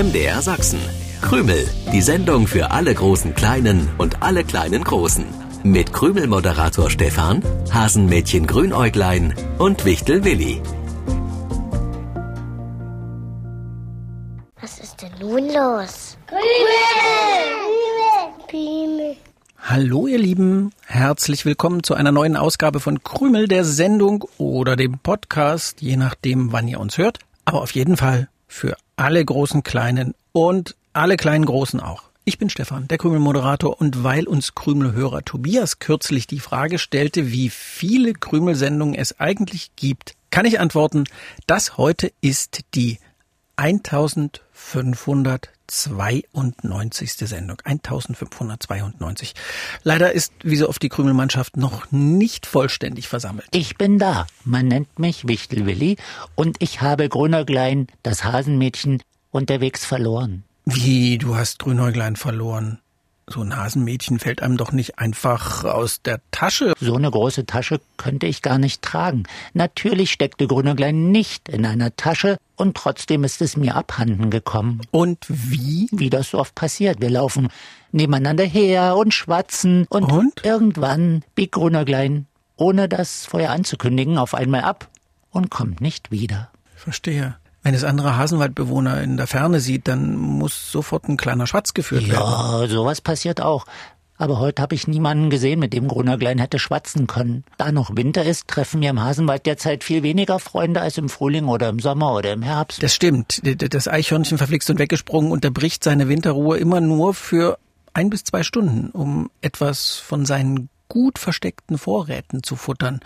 MDR Sachsen. Krümel, die Sendung für alle großen Kleinen und alle kleinen Großen. Mit Krümel-Moderator Stefan, Hasenmädchen Grünäuglein und Wichtel Willi. Was ist denn nun los? Krümel. Hallo ihr Lieben, herzlich willkommen zu einer neuen Ausgabe von Krümel der Sendung oder dem Podcast, je nachdem wann ihr uns hört. Aber auf jeden Fall für alle großen Kleinen und alle kleinen Großen auch. Ich bin Stefan, der Krümel-Moderator, und weil uns Krümelhörer Tobias kürzlich die Frage stellte, wie viele Krümelsendungen es eigentlich gibt, kann ich antworten, das heute ist die 1592. Sendung. 1592. Leider ist, wie so oft, die Krümelmannschaft noch nicht vollständig versammelt. Ich bin da. Man nennt mich Wichtelwilli und ich habe Grünäuglein, das Hasenmädchen, unterwegs verloren. Wie, du hast Grünäuglein verloren? So ein Hasenmädchen fällt einem doch nicht einfach aus der Tasche. So eine große Tasche könnte ich gar nicht tragen. Natürlich steckte Grünäuglein nicht in einer Tasche und trotzdem ist es mir abhanden gekommen. Und wie? Wie das so oft passiert. Wir laufen nebeneinander her und schwatzen und, Und? irgendwann biegt Grünäuglein, ohne das vorher anzukündigen, auf einmal ab und kommt nicht wieder. Verstehe. Wenn es andere Hasenwaldbewohner in der Ferne sieht, dann muss sofort ein kleiner Schwatz geführt werden. Ja, sowas passiert auch. Aber heute habe ich niemanden gesehen, mit dem Grünäuglein hätte schwatzen können. Da noch Winter ist, treffen wir im Hasenwald derzeit viel weniger Freunde als im Frühling oder im Sommer oder im Herbst. Das stimmt. Das Eichhörnchen verflixt und weggesprungen unterbricht seine Winterruhe immer nur für ein bis zwei Stunden, um etwas von seinen gut versteckten Vorräten zu futtern.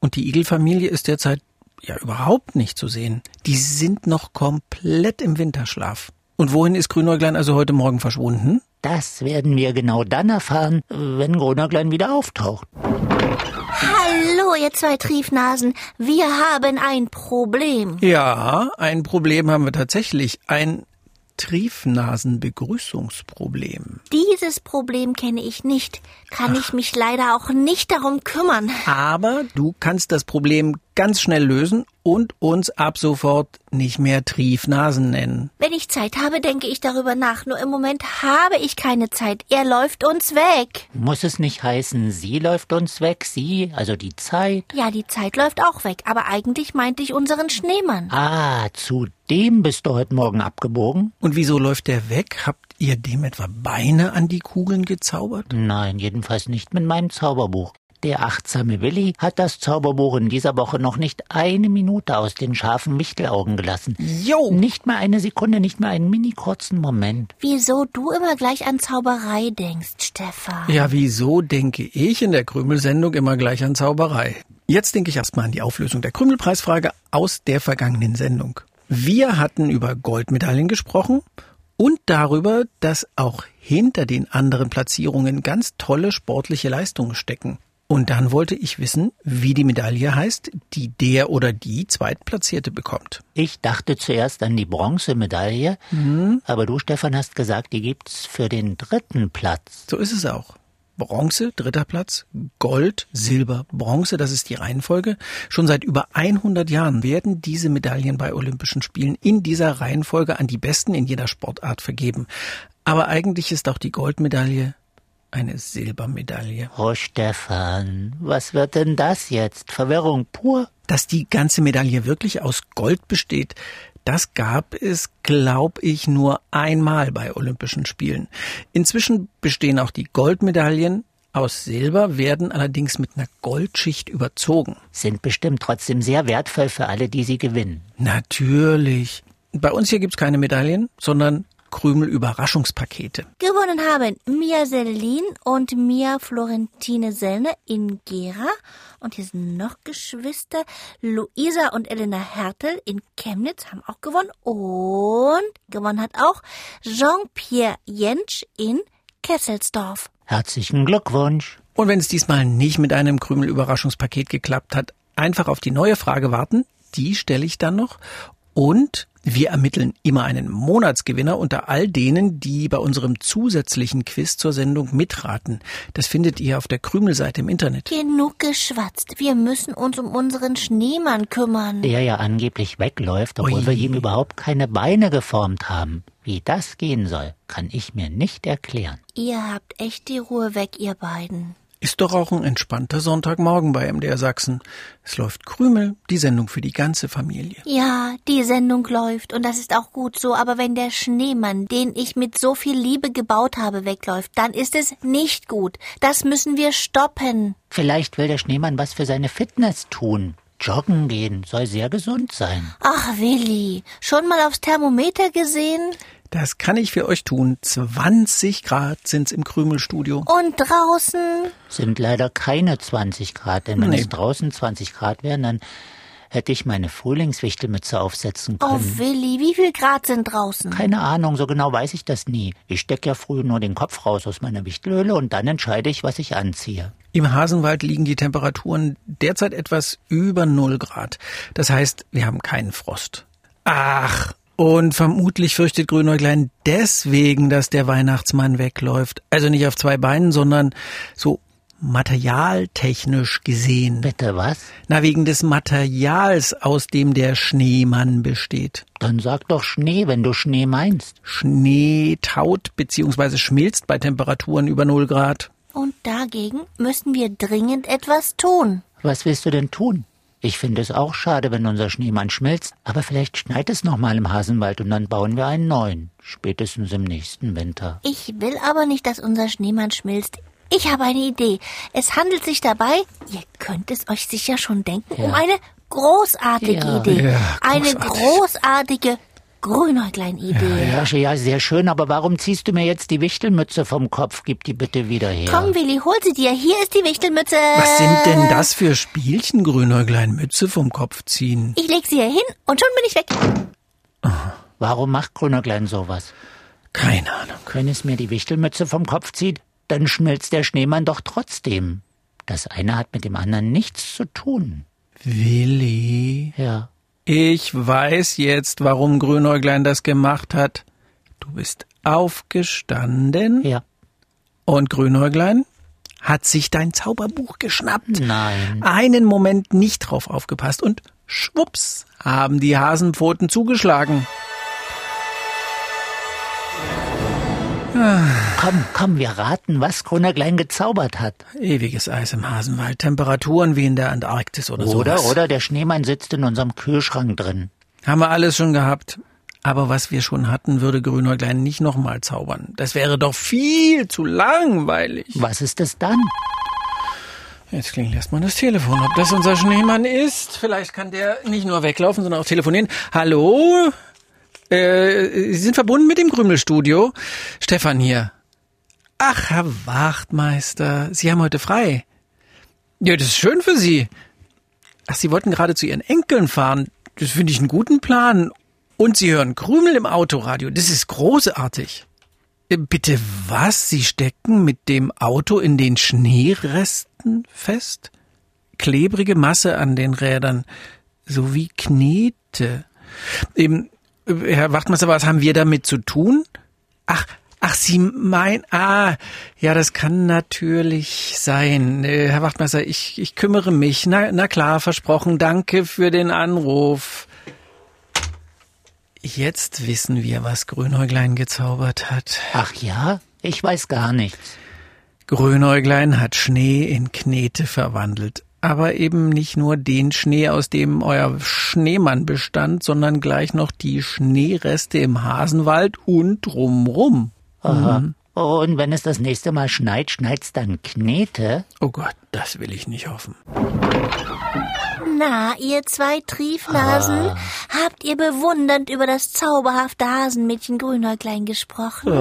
Und die Igelfamilie ist derzeit ja überhaupt nicht zu sehen. Die sind noch komplett im Winterschlaf. Und wohin ist Grünäuglein also heute Morgen verschwunden? Das werden wir genau dann erfahren, wenn Grünäuglein wieder auftaucht. Hallo, ihr zwei Triefnasen. Wir haben ein Problem. Ja, ein Problem haben wir tatsächlich. Ein Triefnasenbegrüßungsproblem. Dieses Problem kenne ich nicht. Kann ich mich leider auch nicht darum kümmern. Aber du kannst das Problem ganz schnell lösen und uns ab sofort nicht mehr Triefnasen nennen. Wenn ich Zeit habe, denke ich darüber nach. Nur im Moment habe ich keine Zeit. Er läuft uns weg. Muss es nicht heißen, sie läuft uns weg, sie, also die Zeit? Ja, die Zeit läuft auch weg. Aber eigentlich meinte ich unseren Schneemann. Ah, zu dem bist du heute Morgen abgebogen? Und wieso läuft der weg? Habt ihr dem etwa Beine an die Kugeln gezaubert? Nein, jedenfalls nicht mit meinem Zauberbuch. Der achtsame Willi hat das Zauberbuch in dieser Woche noch nicht eine Minute aus den scharfen Wichtelaugen gelassen. Jo! Nicht mal eine Sekunde, nicht mal einen mini kurzen Moment. Wieso du immer gleich an Zauberei denkst, Stefan? Ja, wieso denke ich in der Krümelsendung immer gleich an Zauberei? Jetzt denke ich erstmal an die Auflösung der Krümelpreisfrage aus der vergangenen Sendung. Wir hatten über Goldmedaillen gesprochen und darüber, dass auch hinter den anderen Platzierungen ganz tolle sportliche Leistungen stecken. Und dann wollte ich wissen, wie die Medaille heißt, die der oder die Zweitplatzierte bekommt. Ich dachte zuerst an die Bronzemedaille, aber du, Stefan, hast gesagt, die gibt's für den dritten Platz. So ist es auch. Bronze, dritter Platz, Gold, Silber, Bronze, das ist die Reihenfolge. Schon seit über 100 Jahren werden diese Medaillen bei Olympischen Spielen in dieser Reihenfolge an die Besten in jeder Sportart vergeben. Aber eigentlich ist auch die Goldmedaille eine Silbermedaille. Oh, Stefan, was wird denn das jetzt? Verwirrung pur? Dass die ganze Medaille wirklich aus Gold besteht, das gab es, glaub ich, nur einmal bei Olympischen Spielen. Inzwischen bestehen auch die Goldmedaillen aus Silber, werden allerdings mit einer Goldschicht überzogen. Sind bestimmt trotzdem sehr wertvoll für alle, die sie gewinnen. Natürlich. Bei uns hier gibt's keine Medaillen, sondern Krümel-Überraschungspakete. Gewonnen haben Mia Sellin und Mia Florentine Sellner in Gera. Und hier sind noch Geschwister. Luisa und Elena Hertel in Chemnitz haben auch gewonnen. Und gewonnen hat auch Jean-Pierre Jentsch in Kesselsdorf. Herzlichen Glückwunsch. Und wenn es diesmal nicht mit einem Krümel-Überraschungspaket geklappt hat, einfach auf die neue Frage warten. Die stelle ich dann noch. Und wir ermitteln immer einen Monatsgewinner unter all denen, die bei unserem zusätzlichen Quiz zur Sendung mitraten. Das findet ihr auf der Krümelseite im Internet. Genug geschwatzt. Wir müssen uns um unseren Schneemann kümmern. Der ja angeblich wegläuft, obwohl Ui. wir ihm überhaupt keine Beine geformt haben. Wie das gehen soll, kann ich mir nicht erklären. Ihr habt echt die Ruhe weg, ihr beiden. Ist doch auch ein entspannter Sonntagmorgen bei MDR Sachsen. Es läuft Krümel, die Sendung für die ganze Familie. Ja, die Sendung läuft und das ist auch gut so, aber wenn der Schneemann, den ich mit so viel Liebe gebaut habe, wegläuft, dann ist es nicht gut. Das müssen wir stoppen. Vielleicht will der Schneemann was für seine Fitness tun. Joggen gehen soll sehr gesund sein. Ach, Willi, schon mal aufs Thermometer gesehen? Das kann ich für euch tun. 20 Grad sind's im Krümelstudio. Und draußen? Sind leider keine 20 Grad, denn wenn Nee. es draußen 20 Grad wären, dann hätte ich meine Frühlingswichtelmütze aufsetzen Oh, können. Willi, wie viel Grad sind draußen? Keine Ahnung, so genau weiß ich das nie. Ich stecke ja früh nur den Kopf raus aus meiner Wichtelhöhle und dann entscheide ich, was ich anziehe. Im Hasenwald liegen die Temperaturen derzeit etwas über 0 Grad. Das heißt, wir haben keinen Frost. Ach, und vermutlich fürchtet Grünäuglein deswegen, dass der Weihnachtsmann wegläuft. Also nicht auf zwei Beinen, sondern so materialtechnisch gesehen. Bitte was? Na, wegen des Materials, aus dem der Schneemann besteht. Dann sag doch Schnee, wenn du Schnee meinst. Schnee taut bzw. schmilzt bei Temperaturen über 0 Grad. Und dagegen müssen wir dringend etwas tun. Was willst du denn tun? Ich finde es auch schade, wenn unser Schneemann schmilzt, aber vielleicht schneit es noch mal im Hasenwald und dann bauen wir einen neuen, spätestens im nächsten Winter. Ich will aber nicht, dass unser Schneemann schmilzt. Ich habe eine Idee. Es handelt sich dabei, ihr könnt es euch sicher schon denken, um Ja. eine großartige Ja. Idee. Ja, eine großartig. großartige Grünäuglein-Idee. Ja, ja, sehr schön, aber warum ziehst du mir jetzt die Wichtelmütze vom Kopf? Gib die bitte wieder her. Komm, Willi, hol sie dir. Hier ist die Wichtelmütze. Was sind denn das für Spielchen, Grünäuglein? Mütze vom Kopf ziehen? Ich leg sie hier hin und schon bin ich weg. Warum macht Grünerklein sowas? Keine Ahnung. Wenn es mir die Wichtelmütze vom Kopf zieht, dann schmilzt der Schneemann doch trotzdem. Das eine hat mit dem anderen nichts zu tun. Willi, Ja. Ich weiß jetzt, warum Grünäuglein das gemacht hat. Du bist aufgestanden Ja. und Grünäuglein hat sich dein Zauberbuch geschnappt. Nein. Einen Moment nicht drauf aufgepasst und schwupps haben die Hasenpfoten zugeschlagen. Komm, komm, wir raten, was Grünerklein gezaubert hat. Ewiges Eis im Hasenwald, Temperaturen wie in der Antarktis oder, Oder, sowas. oder der Schneemann sitzt in unserem Kühlschrank drin. Haben wir alles schon gehabt. Aber was wir schon hatten, würde Grünäuglein nicht nochmal zaubern. Das wäre doch viel zu langweilig. Was ist es dann? Jetzt klingelt erstmal das Telefon. Ob das unser Schneemann ist? Vielleicht kann der nicht nur weglaufen, sondern auch telefonieren. Hallo? Äh, Sie sind verbunden mit dem Krümelstudio? Stefan hier. Ach, Herr Wachtmeister, Sie haben heute frei. Ja, das ist schön für Sie. Ach, Sie wollten gerade zu Ihren Enkeln fahren. Das finde ich einen guten Plan. Und Sie hören Krümel im Autoradio. Das ist großartig. Äh, Bitte was? Sie stecken mit dem Auto in den Schneeresten fest? Klebrige Masse an den Rädern, sowie Knete. Eben, Herr Wachtmeister, was haben wir damit zu tun? Ach, ach, Sie meinen, ah, ja, das kann natürlich sein. Äh, Herr Wachtmeister, ich, ich kümmere mich. Na, na klar, versprochen. Danke für den Anruf. Jetzt wissen wir, was Grünäuglein gezaubert hat. Ach ja? Ich weiß gar nichts. Grünäuglein hat Schnee in Knete verwandelt. Aber eben nicht nur den Schnee, aus dem euer Schneemann bestand, sondern gleich noch die Schneereste im Hasenwald und drumrum. Aha. Und wenn es das nächste Mal schneit, schneit's dann Knete? Oh Gott, das will ich nicht hoffen. Na, ihr zwei Triefnasen, habt ihr bewundernd über das zauberhafte Hasenmädchen Grünäuglein gesprochen?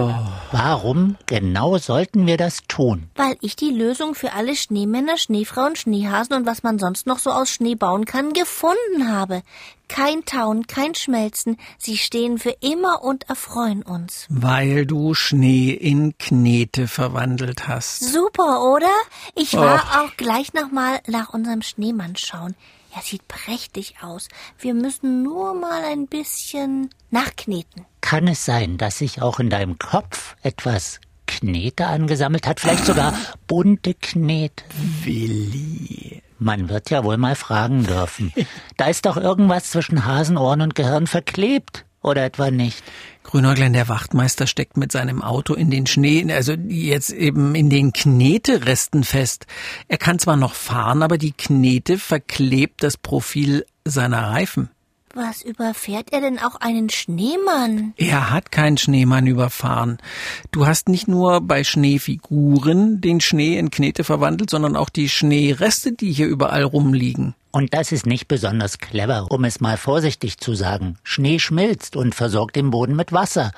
Warum genau sollten wir das tun? Weil ich die Lösung für alle Schneemänner, Schneefrauen, Schneehasen und was man sonst noch so aus Schnee bauen kann, gefunden habe. Kein Tauen, kein Schmelzen, sie stehen für immer und erfreuen uns. Weil du Schnee in Knete verwandelt hast. Super, oder? Ich war auch gleich nochmal nach unserem Schneemann schauen. Er sieht prächtig aus. Wir müssen nur mal ein bisschen nachkneten. Kann es sein, dass sich auch in deinem Kopf etwas Knete angesammelt hat? Vielleicht sogar bunte Knete? Willi. Man wird ja wohl mal fragen dürfen. Da ist doch irgendwas zwischen Hasenohren und Gehirn verklebt. Oder etwa nicht? Grünäuglein, der Wachtmeister steckt mit seinem Auto in den Schnee, also jetzt eben in den Kneteresten fest. Er kann zwar noch fahren, aber die Knete verklebt das Profil seiner Reifen. Was überfährt er denn auch einen Schneemann? Er hat keinen Schneemann überfahren. Du hast nicht nur bei Schneefiguren den Schnee in Knete verwandelt, sondern auch die Schneereste, die hier überall rumliegen. Und das ist nicht besonders clever, um es mal vorsichtig zu sagen. Schnee schmilzt und versorgt den Boden mit Wasser.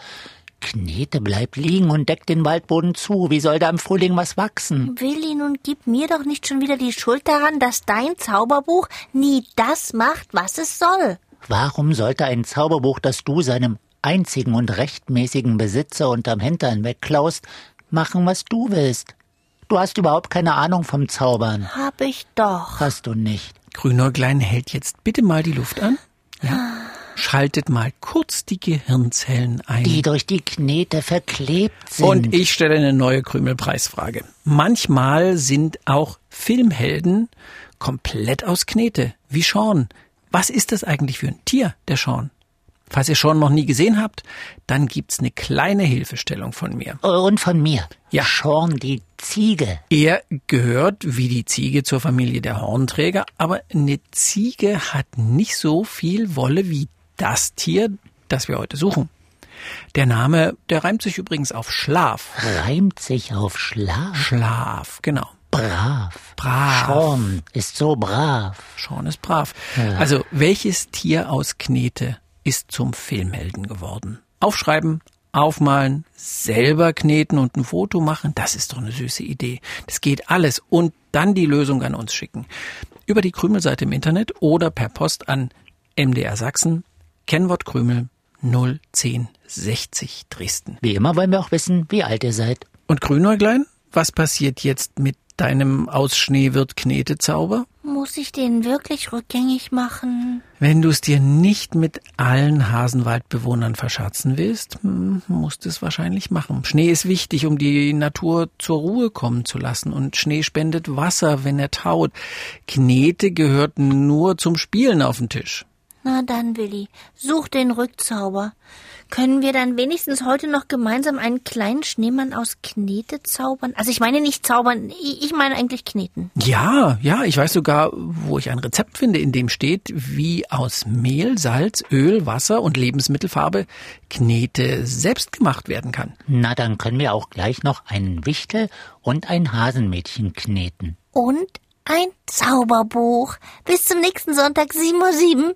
Knete bleibt liegen und deckt den Waldboden zu. Wie soll da im Frühling was wachsen? Willi, nun gib mir doch nicht schon wieder die Schuld daran, dass dein Zauberbuch nie das macht, was es soll. Warum sollte ein Zauberbuch, das du seinem einzigen und rechtmäßigen Besitzer unterm Hintern wegklaust, machen, was du willst? Du hast überhaupt keine Ahnung vom Zaubern. Hab ich doch. Hast du nicht. Grünäuglein hält jetzt bitte mal die Luft an. Ja. Schaltet mal kurz die Gehirnzellen ein. Die durch die Knete verklebt sind. Und ich stelle eine neue Krümelpreisfrage. Manchmal sind auch Filmhelden komplett aus Knete, wie Sean. Was ist das eigentlich für ein Tier, der Sean? Falls ihr Sean noch nie gesehen habt, dann gibt's eine kleine Hilfestellung von mir. Und von mir. Ja. Sean die Ziege. Er gehört wie die Ziege zur Familie der Hornträger, aber eine Ziege hat nicht so viel Wolle wie das Tier, das wir heute suchen. Der Name, der reimt sich übrigens auf Schlaf. Reimt sich auf Schlaf. Schlaf, genau. Brav. Brav. Sean ist so brav. Sean ist brav. Also, welches Tier aus Knete ist zum Filmhelden geworden? Aufschreiben, aufmalen, selber kneten und ein Foto machen, das ist doch eine süße Idee. Das geht alles und dann die Lösung an uns schicken. Über die Krümelseite im Internet oder per Post an MDR Sachsen, Kennwort Krümel 01060 Dresden. Wie immer wollen wir auch wissen, wie alt ihr seid. Und Grünäuglein, was passiert jetzt mit deinem aus Schnee wird Knete Zauber? Muss ich den wirklich rückgängig machen? Wenn du es dir nicht mit allen Hasenwaldbewohnern verscherzen willst, musst du es wahrscheinlich machen. Schnee ist wichtig, um die Natur zur Ruhe kommen zu lassen. Und Schnee spendet Wasser, wenn er taut. Knete gehört nur zum Spielen auf den Tisch. Na dann, Willi, such den Rückzauber. Können wir dann wenigstens heute noch gemeinsam einen kleinen Schneemann aus Knete zaubern? Also ich meine nicht zaubern, ich meine eigentlich kneten. Ja, ja, ich weiß sogar, wo ich ein Rezept finde, in dem steht, wie aus Mehl, Salz, Öl, Wasser und Lebensmittelfarbe Knete selbst gemacht werden kann. Na, dann können wir auch gleich noch einen Wichtel und ein Hasenmädchen kneten. Und ein Zauberbuch. Bis zum nächsten Sonntag, 7.07 Uhr.